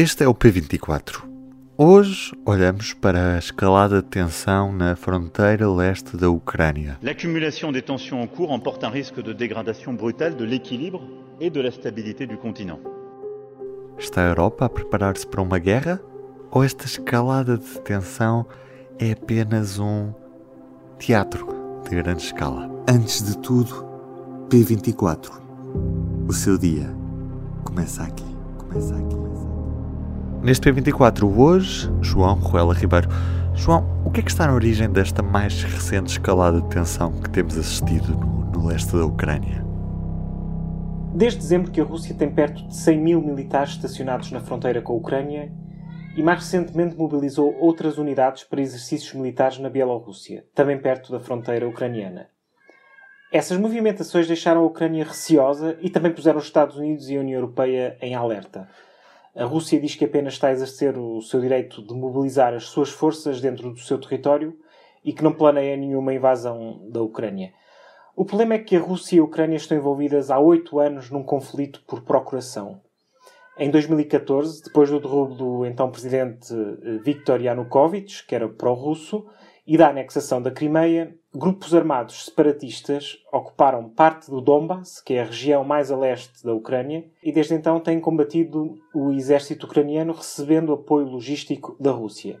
Este é o P24. Hoje olhamos para a escalada de tensão na fronteira leste da Ucrânia. L'accumulation des tensions en cours emporte un risque de dégradation brutale de l'équilibre et de la stabilité du continent. Está a Europa a preparar-se para uma guerra? Ou esta escalada de tensão é apenas um teatro de grande escala? Antes de tudo, P24. O seu dia começa aqui. Começa aqui. Neste P24 hoje, João Ruela Ribeiro. João, o que é que está na origem desta mais recente escalada de tensão que temos assistido no, no leste da Ucrânia? Desde dezembro que a Rússia tem perto de 100 mil militares estacionados na fronteira com a Ucrânia e mais recentemente mobilizou outras unidades para exercícios militares na Bielorrússia, também perto da fronteira ucraniana. Essas movimentações deixaram a Ucrânia receosa e também puseram os Estados Unidos e a União Europeia em alerta. A Rússia diz que apenas está a exercer o seu direito de mobilizar as suas forças dentro do seu território e que não planeia nenhuma invasão da Ucrânia. O problema é que a Rússia e a Ucrânia estão envolvidas há oito anos num conflito por procuração. Em 2014, depois do derrubo do então presidente eh, Viktor Yanukovych, que era pró-russo, e da anexação da Crimeia, grupos armados separatistas ocuparam parte do Donbass, que é a região mais a leste da Ucrânia, e desde então têm combatido o exército ucraniano recebendo apoio logístico da Rússia.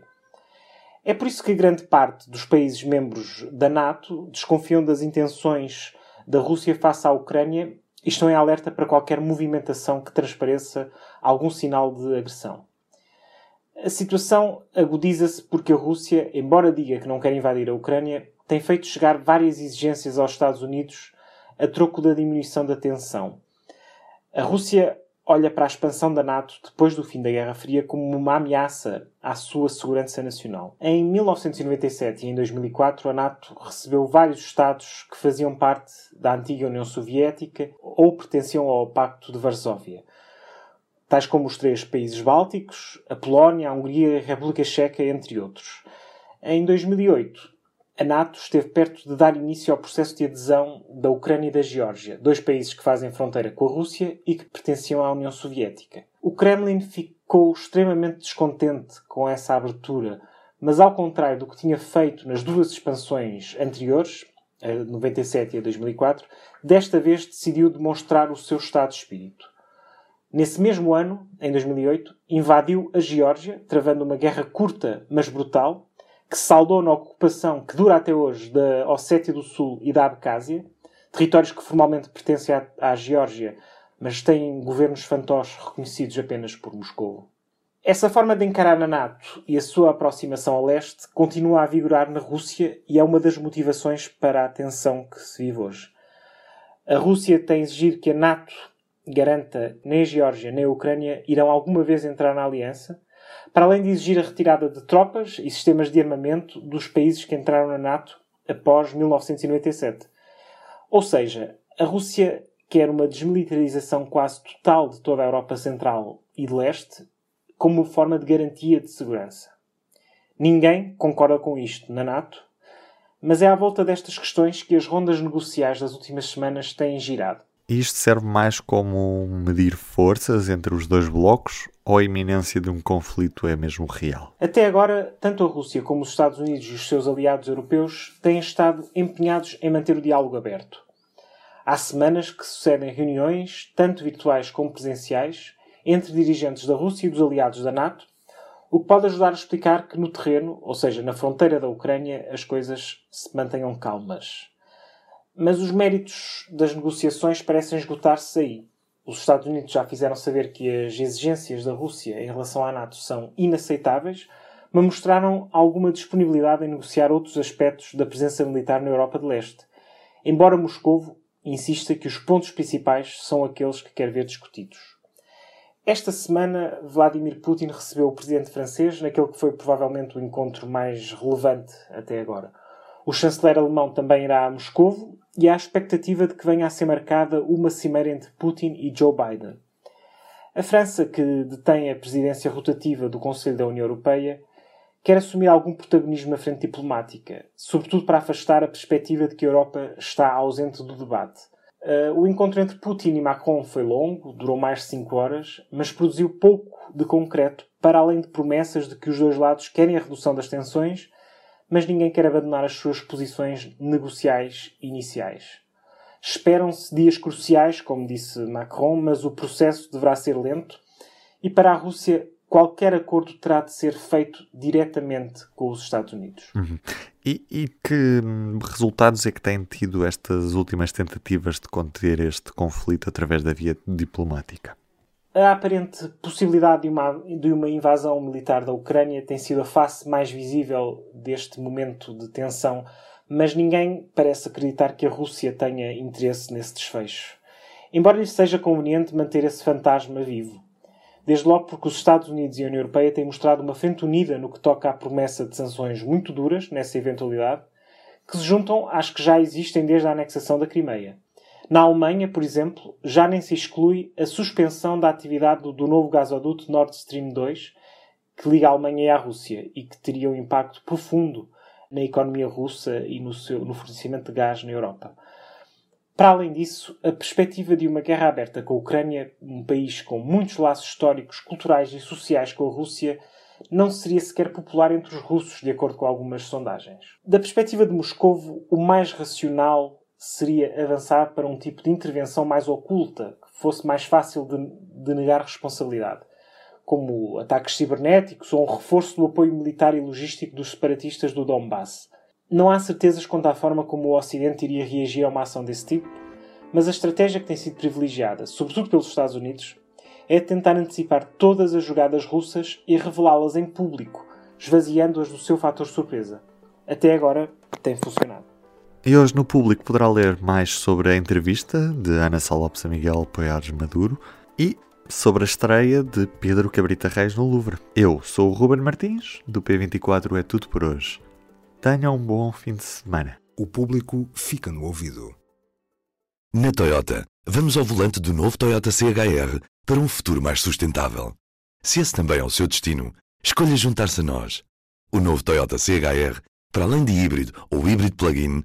É por isso que grande parte dos países membros da NATO desconfiam das intenções da Rússia face à Ucrânia e estão em alerta para qualquer movimentação que transpareça algum sinal de agressão. A situação agudiza-se porque a Rússia, embora diga que não quer invadir a Ucrânia, tem feito chegar várias exigências aos Estados Unidos a troco da diminuição da tensão. A Rússia olha para a expansão da NATO depois do fim da Guerra Fria como uma ameaça à sua segurança nacional. Em 1997 e em 2004, a NATO recebeu vários Estados que faziam parte da antiga União Soviética ou pertenciam ao Pacto de Varsóvia, tais como os três países bálticos, a Polónia, a Hungria e a República Checa, entre outros. Em 2008, a NATO esteve perto de dar início ao processo de adesão da Ucrânia e da Geórgia, dois países que fazem fronteira com a Rússia e que pertenciam à União Soviética. O Kremlin ficou extremamente descontente com essa abertura, mas ao contrário do que tinha feito nas duas expansões anteriores, a 97 e a 2004, desta vez decidiu demonstrar o seu estado de espírito. Nesse mesmo ano, em 2008, invadiu a Geórgia, travando uma guerra curta, mas brutal, que saldou na ocupação que dura até hoje da Ossétia do Sul e da Abcásia, territórios que formalmente pertencem à, à Geórgia, mas têm governos fantoches reconhecidos apenas por Moscou. Essa forma de encarar a NATO e a sua aproximação ao leste continua a vigorar na Rússia e é uma das motivações para a tensão que se vive hoje. A Rússia tem exigido que a NATO garanta nem a Geórgia nem a Ucrânia irão alguma vez entrar na aliança, para além de exigir a retirada de tropas e sistemas de armamento dos países que entraram na NATO após 1997. Ou seja, a Rússia quer uma desmilitarização quase total de toda a Europa Central e de Leste como forma de garantia de segurança. Ninguém concorda com isto na NATO, mas é à volta destas questões que as rondas negociais das últimas semanas têm girado. Isto serve mais como medir forças entre os dois blocos ou a iminência de um conflito é mesmo real? Até agora, tanto a Rússia como os Estados Unidos e os seus aliados europeus têm estado empenhados em manter o diálogo aberto. Há semanas que sucedem reuniões, tanto virtuais como presenciais, entre dirigentes da Rússia e dos aliados da NATO, o que pode ajudar a explicar que no terreno, ou seja, na fronteira da Ucrânia, as coisas se mantenham calmas. Mas os méritos das negociações parecem esgotar-se aí. Os Estados Unidos já fizeram saber que as exigências da Rússia em relação à NATO são inaceitáveis, mas mostraram alguma disponibilidade em negociar outros aspectos da presença militar na Europa de Leste, embora Moscou insista que os pontos principais são aqueles que quer ver discutidos. Esta semana, Vladimir Putin recebeu o presidente francês naquele que foi provavelmente o encontro mais relevante até agora. O chanceler alemão também irá a Moscou e há a expectativa de que venha a ser marcada uma cimeira entre Putin e Joe Biden. A França, que detém a presidência rotativa do Conselho da União Europeia, quer assumir algum protagonismo na frente diplomática, sobretudo para afastar a perspectiva de que a Europa está ausente do debate. Uh, o encontro entre Putin e Macron foi longo, durou mais de 5 horas, mas produziu pouco de concreto, para além de promessas de que os dois lados querem a redução das tensões mas ninguém quer abandonar as suas posições negociais iniciais. Esperam-se dias cruciais, como disse Macron, mas o processo deverá ser lento e para a Rússia qualquer acordo terá de ser feito diretamente com os Estados Unidos. Uhum. E, e, que resultados é que têm tido estas últimas tentativas de conter este conflito através da via diplomática? A aparente possibilidade de uma, de uma invasão militar da Ucrânia tem sido a face mais visível deste momento de tensão, mas ninguém parece acreditar que a Rússia tenha interesse nesse desfecho. Embora lhe seja conveniente manter esse fantasma vivo. Desde logo porque os Estados Unidos e a União Europeia têm mostrado uma frente unida no que toca à promessa de sanções muito duras nessa eventualidade, que se juntam às que já existem desde a anexação da Crimeia. Na Alemanha, por exemplo, já nem se exclui a suspensão da atividade do, novo gasoduto Nord Stream 2, que liga a Alemanha e a Rússia e que teria um impacto profundo na economia russa e no, seu, no fornecimento de gás na Europa. Para além disso, a perspectiva de uma guerra aberta com a Ucrânia, um país com muitos laços históricos, culturais e sociais com a Rússia, não seria sequer popular entre os russos, de acordo com algumas sondagens. Da perspectiva de Moscovo, o mais racional seria avançar para um tipo de intervenção mais oculta, que fosse mais fácil de, de negar responsabilidade, como ataques cibernéticos ou um reforço do apoio militar e logístico dos separatistas do Donbass. Não há certezas quanto à forma como o Ocidente iria reagir a uma ação desse tipo, mas a estratégia que tem sido privilegiada, sobretudo pelos Estados Unidos, é tentar antecipar todas as jogadas russas e revelá-las em público, esvaziando-as do seu fator surpresa. Até agora tem funcionado. E hoje no público poderá ler mais sobre a entrevista de Ana Salopes a Miguel Poiares Maduro e sobre a estreia de Pedro Cabrita Reis no Louvre. Eu sou o Ruben Martins, do P24 é tudo por hoje. Tenha um bom fim de semana. O público fica no ouvido. Na Toyota, vamos ao volante do novo Toyota CHR para um futuro mais sustentável. Se esse também é o seu destino, escolha juntar-se a nós. O novo Toyota CHR, para além de híbrido ou híbrido plug-in,